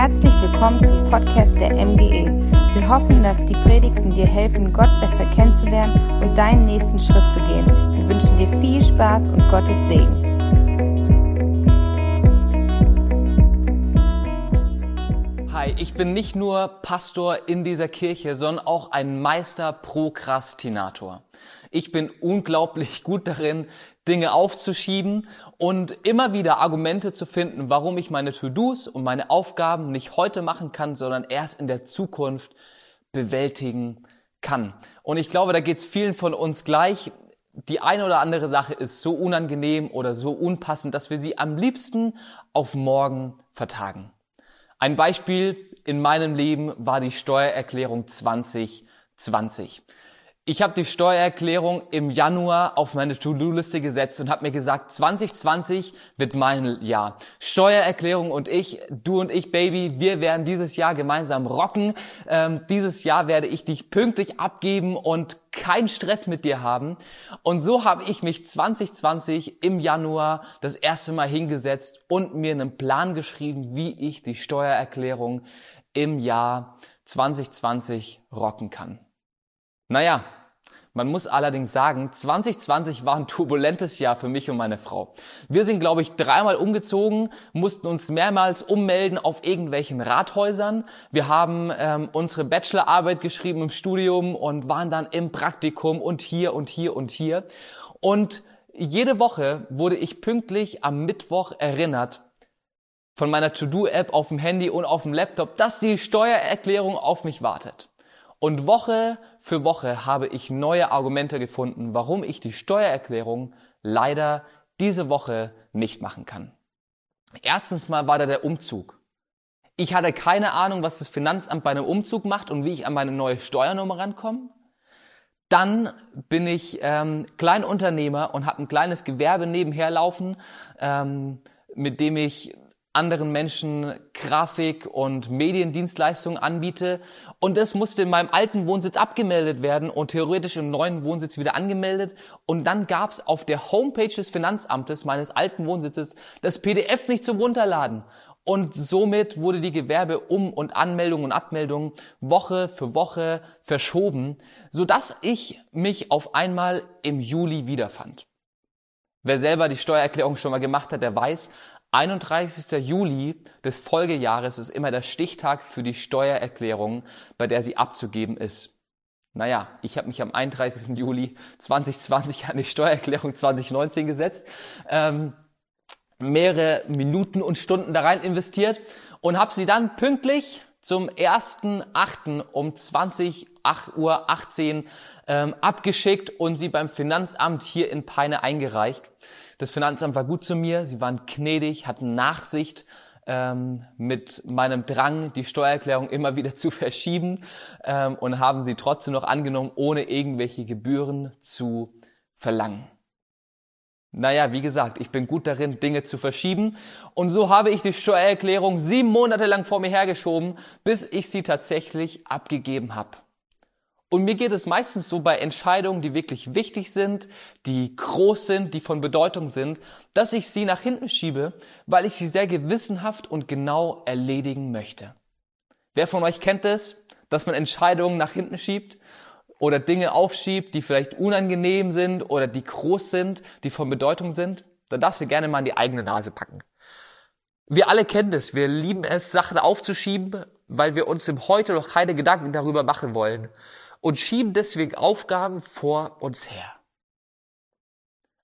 Herzlich willkommen zum Podcast der MGE. Wir hoffen, dass die Predigten dir helfen, Gott besser kennenzulernen und deinen nächsten Schritt zu gehen. Wir wünschen dir viel Spaß und Gottes Segen. Hi, ich bin nicht nur Pastor in dieser Kirche, sondern auch ein Meister Prokrastinator. Ich bin unglaublich gut darin, Dinge aufzuschieben und immer wieder Argumente zu finden, warum ich meine To-Dos und meine Aufgaben nicht heute machen kann, sondern erst in der Zukunft bewältigen kann. Und ich glaube, da geht es vielen von uns gleich. Die eine oder andere Sache ist so unangenehm oder so unpassend, dass wir sie am liebsten auf morgen vertagen. Ein Beispiel in meinem Leben war die Steuererklärung 2020. Ich habe die Steuererklärung im Januar auf meine To-Do-Liste gesetzt und habe mir gesagt, 2020 wird mein Jahr. Steuererklärung und ich, du und ich, Baby, wir werden dieses Jahr gemeinsam rocken. Ähm, dieses Jahr werde ich dich pünktlich abgeben und keinen Stress mit dir haben. Und so habe ich mich 2020 im Januar das erste Mal hingesetzt und mir einen Plan geschrieben, wie ich die Steuererklärung im Jahr 2020 rocken kann. Naja, man muss allerdings sagen, 2020 war ein turbulentes Jahr für mich und meine Frau. Wir sind, glaube ich, dreimal umgezogen, mussten uns mehrmals ummelden auf irgendwelchen Rathäusern. Wir haben ähm, unsere Bachelorarbeit geschrieben im Studium und waren dann im Praktikum und hier und hier und hier. Und jede Woche wurde ich pünktlich am Mittwoch erinnert, von meiner To-Do-App auf dem Handy und auf dem Laptop, dass die Steuererklärung auf mich wartet. Und Woche für Woche habe ich neue Argumente gefunden, warum ich die Steuererklärung leider diese Woche nicht machen kann. Erstens mal war da der Umzug. Ich hatte keine Ahnung, was das Finanzamt bei einem Umzug macht und wie ich an meine neue Steuernummer rankomme. Dann bin ich ähm, Kleinunternehmer und habe ein kleines Gewerbe nebenher laufen, ähm, mit dem ich anderen Menschen Grafik und Mediendienstleistungen anbiete. Und das musste in meinem alten Wohnsitz abgemeldet werden und theoretisch im neuen Wohnsitz wieder angemeldet. Und dann gab es auf der Homepage des Finanzamtes meines alten Wohnsitzes das PDF nicht zum Runterladen. Und somit wurde die Gewerbe um und Anmeldung und Abmeldung Woche für Woche verschoben, sodass ich mich auf einmal im Juli wiederfand. Wer selber die Steuererklärung schon mal gemacht hat, der weiß, 31. Juli des Folgejahres ist immer der Stichtag für die Steuererklärung, bei der sie abzugeben ist. Naja, ich habe mich am 31. Juli 2020 an die Steuererklärung 2019 gesetzt, ähm, mehrere Minuten und Stunden da rein investiert und habe sie dann pünktlich zum 1.8. um 20 Uhr 18 ähm, abgeschickt und sie beim Finanzamt hier in Peine eingereicht. Das Finanzamt war gut zu mir, sie waren gnädig, hatten Nachsicht ähm, mit meinem Drang, die Steuererklärung immer wieder zu verschieben ähm, und haben sie trotzdem noch angenommen, ohne irgendwelche Gebühren zu verlangen. Naja, wie gesagt, ich bin gut darin, Dinge zu verschieben. Und so habe ich die Steuererklärung sieben Monate lang vor mir hergeschoben, bis ich sie tatsächlich abgegeben habe. Und mir geht es meistens so bei Entscheidungen, die wirklich wichtig sind, die groß sind, die von Bedeutung sind, dass ich sie nach hinten schiebe, weil ich sie sehr gewissenhaft und genau erledigen möchte. Wer von euch kennt es, dass man Entscheidungen nach hinten schiebt oder Dinge aufschiebt, die vielleicht unangenehm sind oder die groß sind, die von Bedeutung sind? Dann darfst du gerne mal in die eigene Nase packen. Wir alle kennen es. Wir lieben es, Sachen aufzuschieben, weil wir uns im Heute noch keine Gedanken darüber machen wollen und schieben deswegen Aufgaben vor uns her.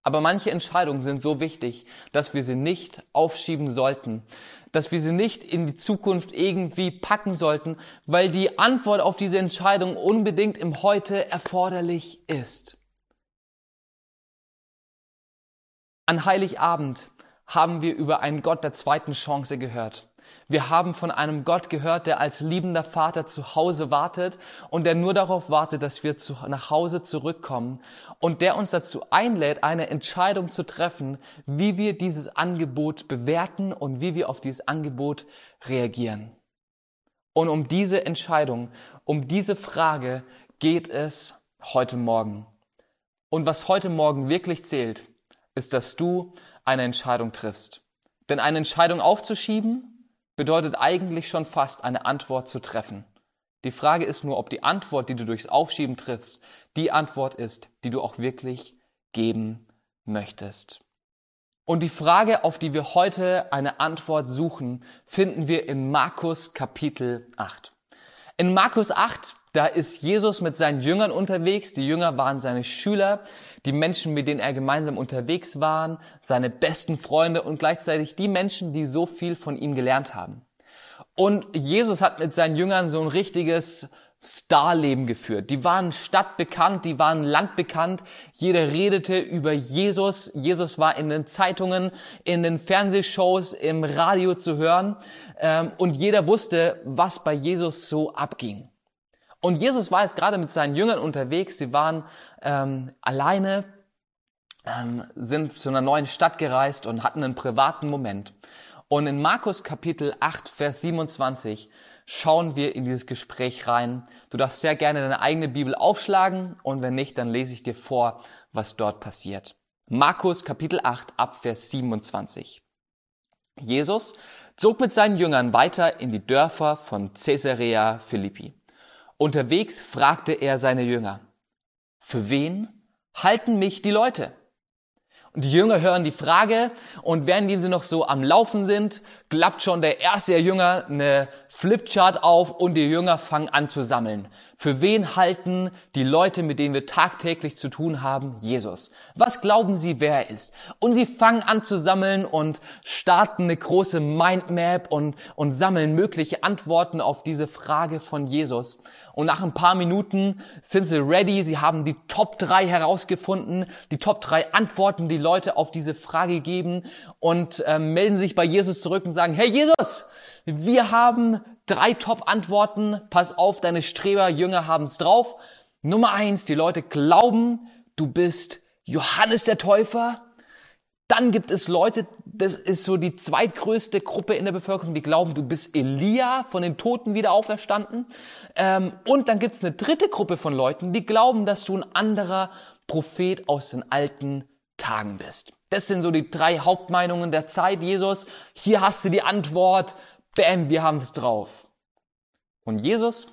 Aber manche Entscheidungen sind so wichtig, dass wir sie nicht aufschieben sollten, dass wir sie nicht in die Zukunft irgendwie packen sollten, weil die Antwort auf diese Entscheidung unbedingt im Heute erforderlich ist. An Heiligabend haben wir über einen Gott der zweiten Chance gehört. Wir haben von einem Gott gehört, der als liebender Vater zu Hause wartet und der nur darauf wartet, dass wir zu, nach Hause zurückkommen und der uns dazu einlädt, eine Entscheidung zu treffen, wie wir dieses Angebot bewerten und wie wir auf dieses Angebot reagieren. Und um diese Entscheidung, um diese Frage geht es heute Morgen. Und was heute Morgen wirklich zählt, ist, dass du eine Entscheidung triffst. Denn eine Entscheidung aufzuschieben, bedeutet eigentlich schon fast eine Antwort zu treffen. Die Frage ist nur, ob die Antwort, die du durchs Aufschieben triffst, die Antwort ist, die du auch wirklich geben möchtest. Und die Frage, auf die wir heute eine Antwort suchen, finden wir in Markus Kapitel 8. In Markus 8, da ist Jesus mit seinen Jüngern unterwegs. Die Jünger waren seine Schüler, die Menschen, mit denen er gemeinsam unterwegs waren, seine besten Freunde und gleichzeitig die Menschen, die so viel von ihm gelernt haben. Und Jesus hat mit seinen Jüngern so ein richtiges Starleben geführt. Die waren stadtbekannt, die waren landbekannt. Jeder redete über Jesus. Jesus war in den Zeitungen, in den Fernsehshows, im Radio zu hören. Ähm, und jeder wusste, was bei Jesus so abging. Und Jesus war jetzt gerade mit seinen Jüngern unterwegs. Sie waren ähm, alleine, ähm, sind zu einer neuen Stadt gereist und hatten einen privaten Moment. Und in Markus Kapitel 8, Vers 27 schauen wir in dieses Gespräch rein. Du darfst sehr gerne deine eigene Bibel aufschlagen und wenn nicht, dann lese ich dir vor, was dort passiert. Markus Kapitel 8 ab Vers 27. Jesus zog mit seinen Jüngern weiter in die Dörfer von Caesarea Philippi. Unterwegs fragte er seine Jünger, für wen halten mich die Leute? Und die Jünger hören die Frage und während sie noch so am Laufen sind, klappt schon der erste Jünger eine Flipchart auf und die Jünger fangen an zu sammeln. Für wen halten die Leute, mit denen wir tagtäglich zu tun haben, Jesus? Was glauben sie, wer er ist? Und sie fangen an zu sammeln und starten eine große Mindmap und, und sammeln mögliche Antworten auf diese Frage von Jesus. Und nach ein paar Minuten sind sie ready. Sie haben die Top 3 herausgefunden, die Top 3 Antworten, die Leute auf diese Frage geben und äh, melden sich bei Jesus zurück und sagen, hey Jesus, wir haben drei Top-Antworten. Pass auf, deine Streberjünger haben's drauf. Nummer eins, die Leute glauben, du bist Johannes der Täufer. Dann gibt es Leute, das ist so die zweitgrößte Gruppe in der Bevölkerung, die glauben, du bist Elia von den Toten wieder auferstanden. Ähm, und dann gibt es eine dritte Gruppe von Leuten, die glauben, dass du ein anderer Prophet aus den alten Tagen bist. Das sind so die drei Hauptmeinungen der Zeit, Jesus. Hier hast du die Antwort. Bäm, wir haben es drauf. Und Jesus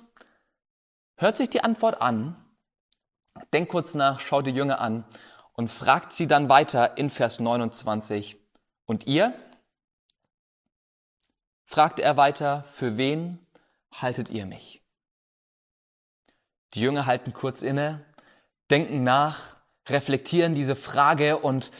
hört sich die Antwort an, denkt kurz nach, schaut die Jünger an und fragt sie dann weiter in Vers 29. Und ihr? fragte er weiter, für wen haltet ihr mich? Die Jünger halten kurz inne, denken nach, reflektieren diese Frage und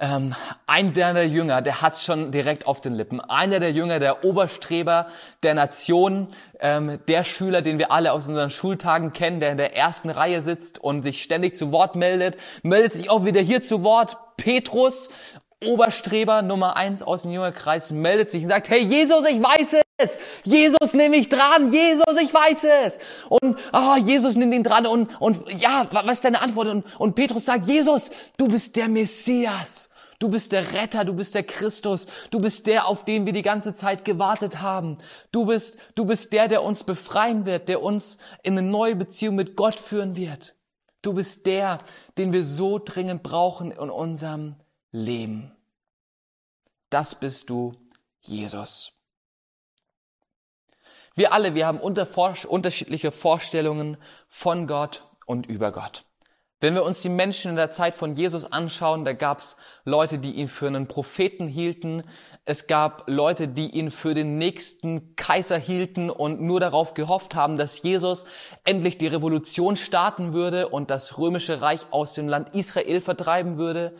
ähm, ein der Jünger, der hat's schon direkt auf den Lippen. Einer der Jünger, der Oberstreber der Nation, ähm, der Schüler, den wir alle aus unseren Schultagen kennen, der in der ersten Reihe sitzt und sich ständig zu Wort meldet, meldet sich auch wieder hier zu Wort. Petrus, Oberstreber Nummer eins aus dem Jüngerkreis, meldet sich und sagt, hey Jesus, ich weiß es. Jesus, nimm mich dran. Jesus, ich weiß es. Und oh, Jesus nimmt ihn dran und, und ja, was ist deine Antwort? Und, und Petrus sagt, Jesus, du bist der Messias. Du bist der Retter, du bist der Christus, du bist der, auf den wir die ganze Zeit gewartet haben. Du bist, du bist der, der uns befreien wird, der uns in eine neue Beziehung mit Gott führen wird. Du bist der, den wir so dringend brauchen in unserem Leben. Das bist du, Jesus. Wir alle, wir haben unterschiedliche Vorstellungen von Gott und über Gott. Wenn wir uns die Menschen in der Zeit von Jesus anschauen, da gab es Leute, die ihn für einen Propheten hielten. Es gab Leute, die ihn für den nächsten Kaiser hielten und nur darauf gehofft haben, dass Jesus endlich die Revolution starten würde und das römische Reich aus dem Land Israel vertreiben würde.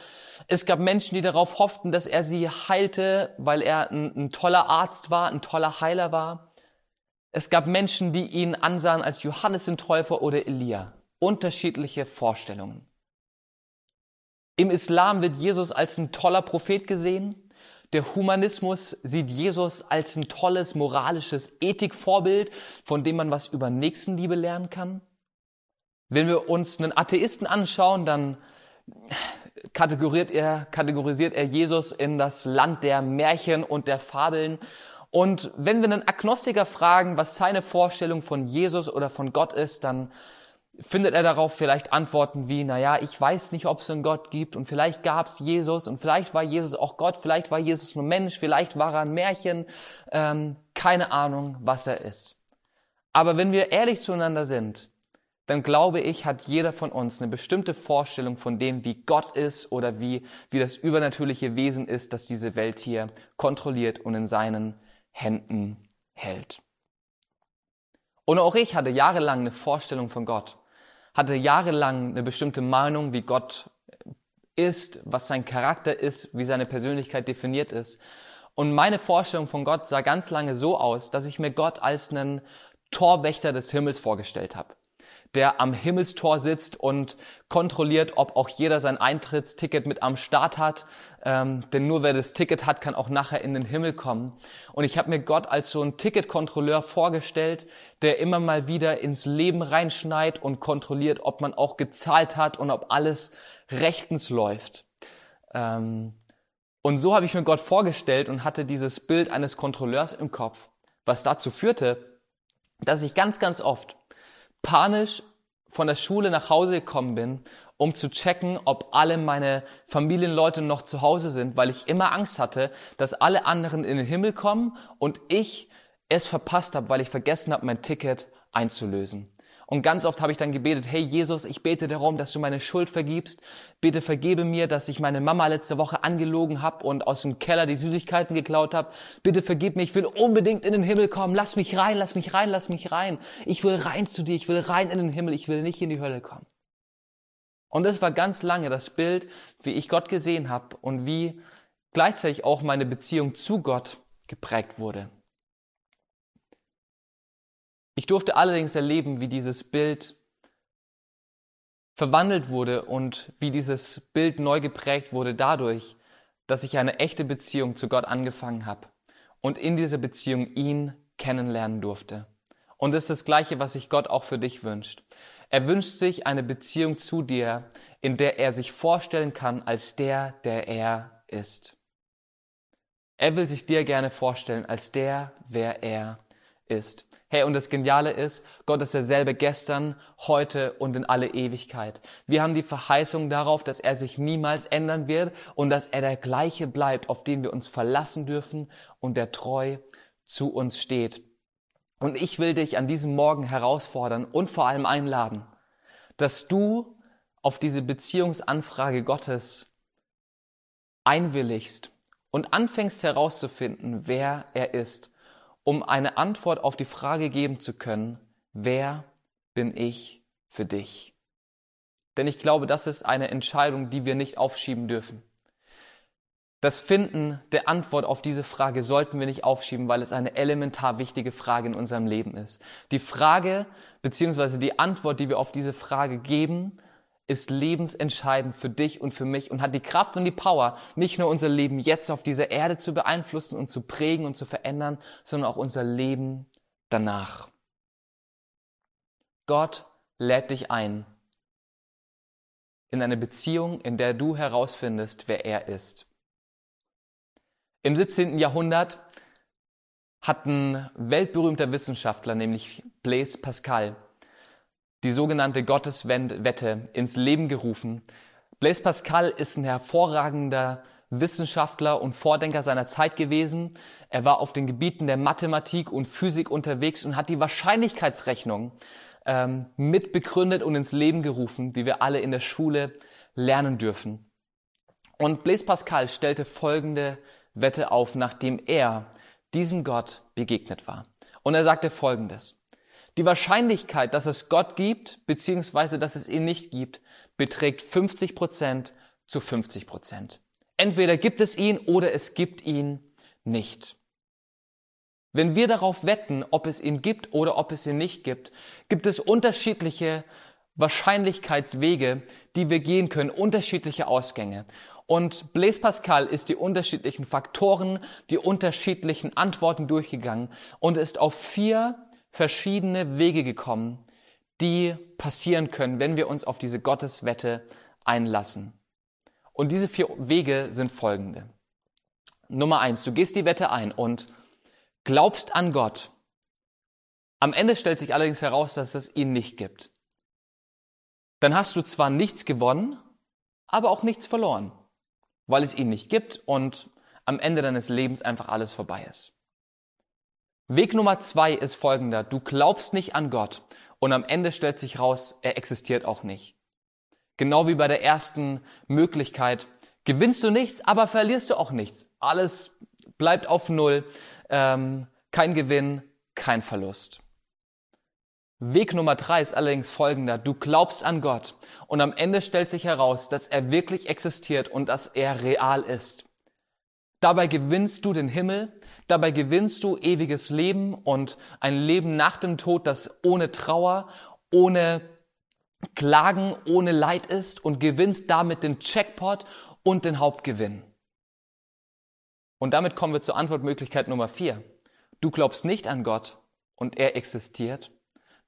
Es gab Menschen, die darauf hofften, dass er sie heilte, weil er ein, ein toller Arzt war, ein toller Heiler war. Es gab Menschen, die ihn ansahen als Johannes den Täufer oder Elia unterschiedliche Vorstellungen. Im Islam wird Jesus als ein toller Prophet gesehen. Der Humanismus sieht Jesus als ein tolles moralisches Ethikvorbild, von dem man was über Nächstenliebe lernen kann. Wenn wir uns einen Atheisten anschauen, dann kategorisiert er, kategorisiert er Jesus in das Land der Märchen und der Fabeln. Und wenn wir einen Agnostiker fragen, was seine Vorstellung von Jesus oder von Gott ist, dann findet er darauf vielleicht Antworten wie, naja, ich weiß nicht, ob es einen Gott gibt und vielleicht gab es Jesus und vielleicht war Jesus auch Gott, vielleicht war Jesus nur Mensch, vielleicht war er ein Märchen. Ähm, keine Ahnung, was er ist. Aber wenn wir ehrlich zueinander sind, dann glaube ich, hat jeder von uns eine bestimmte Vorstellung von dem, wie Gott ist oder wie, wie das übernatürliche Wesen ist, das diese Welt hier kontrolliert und in seinen Händen hält. Und auch ich hatte jahrelang eine Vorstellung von Gott, hatte jahrelang eine bestimmte Meinung, wie Gott ist, was sein Charakter ist, wie seine Persönlichkeit definiert ist. Und meine Vorstellung von Gott sah ganz lange so aus, dass ich mir Gott als einen Torwächter des Himmels vorgestellt habe der am Himmelstor sitzt und kontrolliert, ob auch jeder sein Eintrittsticket mit am Start hat. Ähm, denn nur wer das Ticket hat, kann auch nachher in den Himmel kommen. Und ich habe mir Gott als so ein Ticketkontrolleur vorgestellt, der immer mal wieder ins Leben reinschneit und kontrolliert, ob man auch gezahlt hat und ob alles rechtens läuft. Ähm, und so habe ich mir Gott vorgestellt und hatte dieses Bild eines Kontrolleurs im Kopf, was dazu führte, dass ich ganz, ganz oft panisch von der Schule nach Hause gekommen bin, um zu checken, ob alle meine Familienleute noch zu Hause sind, weil ich immer Angst hatte, dass alle anderen in den Himmel kommen und ich es verpasst habe, weil ich vergessen habe, mein Ticket einzulösen. Und ganz oft habe ich dann gebetet, hey Jesus, ich bete darum, dass du meine Schuld vergibst. Bitte vergebe mir, dass ich meine Mama letzte Woche angelogen habe und aus dem Keller die Süßigkeiten geklaut habe. Bitte vergib mir, ich will unbedingt in den Himmel kommen. Lass mich rein, lass mich rein, lass mich rein. Ich will rein zu dir, ich will rein in den Himmel, ich will nicht in die Hölle kommen. Und das war ganz lange das Bild, wie ich Gott gesehen habe und wie gleichzeitig auch meine Beziehung zu Gott geprägt wurde. Ich durfte allerdings erleben, wie dieses Bild verwandelt wurde und wie dieses Bild neu geprägt wurde dadurch, dass ich eine echte Beziehung zu Gott angefangen habe und in dieser Beziehung ihn kennenlernen durfte. Und das ist das Gleiche, was sich Gott auch für dich wünscht. Er wünscht sich eine Beziehung zu dir, in der er sich vorstellen kann als der, der er ist. Er will sich dir gerne vorstellen als der, wer er ist. Hey, und das Geniale ist, Gott ist derselbe gestern, heute und in alle Ewigkeit. Wir haben die Verheißung darauf, dass er sich niemals ändern wird und dass er der gleiche bleibt, auf den wir uns verlassen dürfen und der treu zu uns steht. Und ich will dich an diesem Morgen herausfordern und vor allem einladen, dass du auf diese Beziehungsanfrage Gottes einwilligst und anfängst herauszufinden, wer er ist um eine Antwort auf die Frage geben zu können, wer bin ich für dich? Denn ich glaube, das ist eine Entscheidung, die wir nicht aufschieben dürfen. Das Finden der Antwort auf diese Frage sollten wir nicht aufschieben, weil es eine elementar wichtige Frage in unserem Leben ist. Die Frage bzw. die Antwort, die wir auf diese Frage geben, ist lebensentscheidend für dich und für mich und hat die Kraft und die Power, nicht nur unser Leben jetzt auf dieser Erde zu beeinflussen und zu prägen und zu verändern, sondern auch unser Leben danach. Gott lädt dich ein in eine Beziehung, in der du herausfindest, wer er ist. Im 17. Jahrhundert hat ein weltberühmter Wissenschaftler, nämlich Blaise Pascal, die sogenannte Gotteswette ins Leben gerufen. Blaise Pascal ist ein hervorragender Wissenschaftler und Vordenker seiner Zeit gewesen. Er war auf den Gebieten der Mathematik und Physik unterwegs und hat die Wahrscheinlichkeitsrechnung ähm, mitbegründet und ins Leben gerufen, die wir alle in der Schule lernen dürfen. Und Blaise Pascal stellte folgende Wette auf, nachdem er diesem Gott begegnet war. Und er sagte folgendes. Die Wahrscheinlichkeit, dass es Gott gibt, beziehungsweise dass es ihn nicht gibt, beträgt 50 Prozent zu 50 Prozent. Entweder gibt es ihn oder es gibt ihn nicht. Wenn wir darauf wetten, ob es ihn gibt oder ob es ihn nicht gibt, gibt es unterschiedliche Wahrscheinlichkeitswege, die wir gehen können, unterschiedliche Ausgänge. Und Blaise Pascal ist die unterschiedlichen Faktoren, die unterschiedlichen Antworten durchgegangen und ist auf vier verschiedene Wege gekommen, die passieren können, wenn wir uns auf diese Gotteswette einlassen. Und diese vier Wege sind folgende. Nummer eins, du gehst die Wette ein und glaubst an Gott. Am Ende stellt sich allerdings heraus, dass es ihn nicht gibt. Dann hast du zwar nichts gewonnen, aber auch nichts verloren, weil es ihn nicht gibt und am Ende deines Lebens einfach alles vorbei ist. Weg Nummer zwei ist folgender. Du glaubst nicht an Gott und am Ende stellt sich raus, er existiert auch nicht. Genau wie bei der ersten Möglichkeit. Gewinnst du nichts, aber verlierst du auch nichts. Alles bleibt auf Null. Ähm, kein Gewinn, kein Verlust. Weg Nummer drei ist allerdings folgender. Du glaubst an Gott und am Ende stellt sich heraus, dass er wirklich existiert und dass er real ist. Dabei gewinnst du den Himmel, dabei gewinnst du ewiges Leben und ein Leben nach dem Tod, das ohne Trauer, ohne Klagen, ohne Leid ist und gewinnst damit den Checkpot und den Hauptgewinn. Und damit kommen wir zur Antwortmöglichkeit Nummer vier. Du glaubst nicht an Gott und er existiert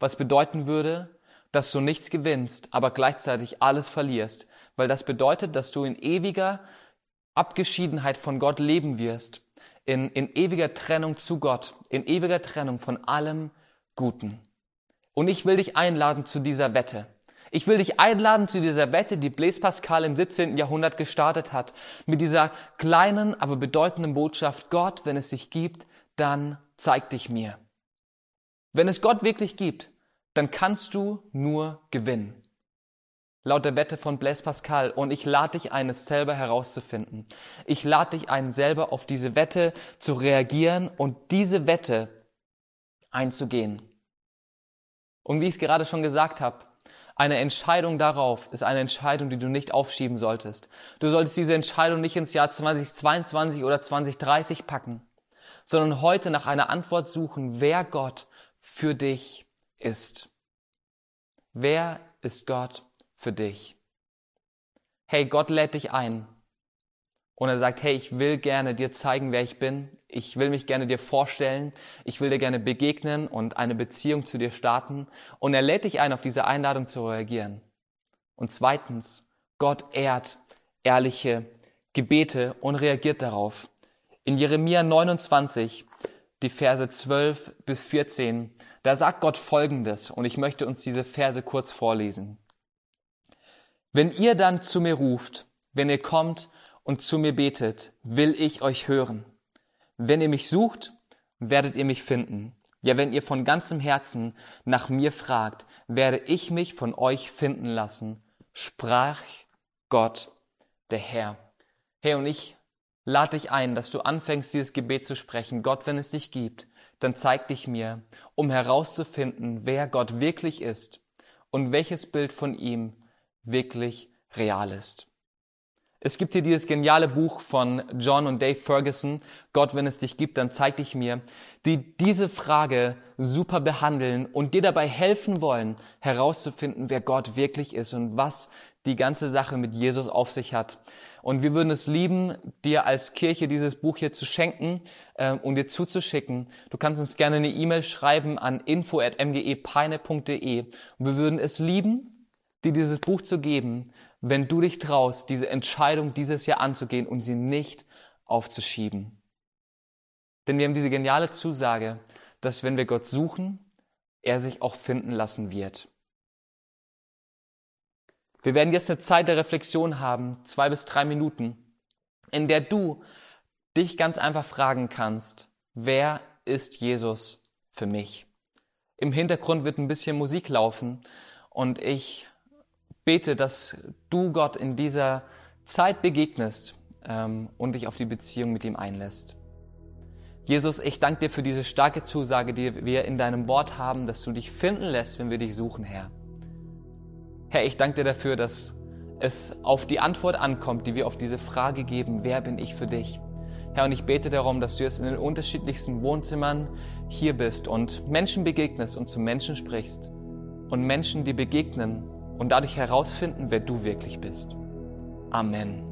was bedeuten würde, dass du nichts gewinnst, aber gleichzeitig alles verlierst, weil das bedeutet, dass du in ewiger Abgeschiedenheit von Gott leben wirst, in, in ewiger Trennung zu Gott, in ewiger Trennung von allem Guten. Und ich will dich einladen zu dieser Wette. Ich will dich einladen zu dieser Wette, die Blaise Pascal im 17. Jahrhundert gestartet hat, mit dieser kleinen, aber bedeutenden Botschaft, Gott, wenn es dich gibt, dann zeig dich mir. Wenn es Gott wirklich gibt, dann kannst du nur gewinnen. Laut der Wette von Blaise Pascal. Und ich lade dich ein, es selber herauszufinden. Ich lade dich ein, selber auf diese Wette zu reagieren und diese Wette einzugehen. Und wie ich es gerade schon gesagt habe, eine Entscheidung darauf ist eine Entscheidung, die du nicht aufschieben solltest. Du solltest diese Entscheidung nicht ins Jahr 2022 oder 2030 packen, sondern heute nach einer Antwort suchen, wer Gott für dich ist. Wer ist Gott für dich? Hey, Gott lädt dich ein. Und er sagt, hey, ich will gerne dir zeigen, wer ich bin. Ich will mich gerne dir vorstellen. Ich will dir gerne begegnen und eine Beziehung zu dir starten. Und er lädt dich ein, auf diese Einladung zu reagieren. Und zweitens, Gott ehrt ehrliche Gebete und reagiert darauf. In Jeremia 29 die Verse 12 bis 14. Da sagt Gott Folgendes und ich möchte uns diese Verse kurz vorlesen. Wenn ihr dann zu mir ruft, wenn ihr kommt und zu mir betet, will ich euch hören. Wenn ihr mich sucht, werdet ihr mich finden. Ja, wenn ihr von ganzem Herzen nach mir fragt, werde ich mich von euch finden lassen, sprach Gott, der Herr. Hey, und ich lade dich ein, dass du anfängst, dieses Gebet zu sprechen. Gott, wenn es dich gibt, dann zeig dich mir, um herauszufinden, wer Gott wirklich ist und welches Bild von ihm wirklich real ist. Es gibt hier dieses geniale Buch von John und Dave Ferguson, Gott, wenn es dich gibt, dann zeig dich mir, die diese Frage super behandeln und dir dabei helfen wollen, herauszufinden, wer Gott wirklich ist und was die ganze Sache mit Jesus auf sich hat. Und wir würden es lieben, dir als Kirche dieses Buch hier zu schenken äh, und dir zuzuschicken. Du kannst uns gerne eine E-Mail schreiben an info.mgepeine.de und wir würden es lieben, dir dieses Buch zu geben, wenn du dich traust, diese Entscheidung dieses Jahr anzugehen und sie nicht aufzuschieben. Denn wir haben diese geniale Zusage, dass wenn wir Gott suchen, er sich auch finden lassen wird. Wir werden jetzt eine Zeit der Reflexion haben, zwei bis drei Minuten, in der du dich ganz einfach fragen kannst, wer ist Jesus für mich? Im Hintergrund wird ein bisschen Musik laufen und ich bete, dass du Gott in dieser Zeit begegnest ähm, und dich auf die Beziehung mit ihm einlässt. Jesus, ich danke dir für diese starke Zusage, die wir in deinem Wort haben, dass du dich finden lässt, wenn wir dich suchen, Herr. Herr, ich danke dir dafür, dass es auf die Antwort ankommt, die wir auf diese Frage geben, wer bin ich für dich? Herr, und ich bete darum, dass du jetzt in den unterschiedlichsten Wohnzimmern hier bist und Menschen begegnest und zu Menschen sprichst und Menschen, die begegnen und dadurch herausfinden, wer du wirklich bist. Amen.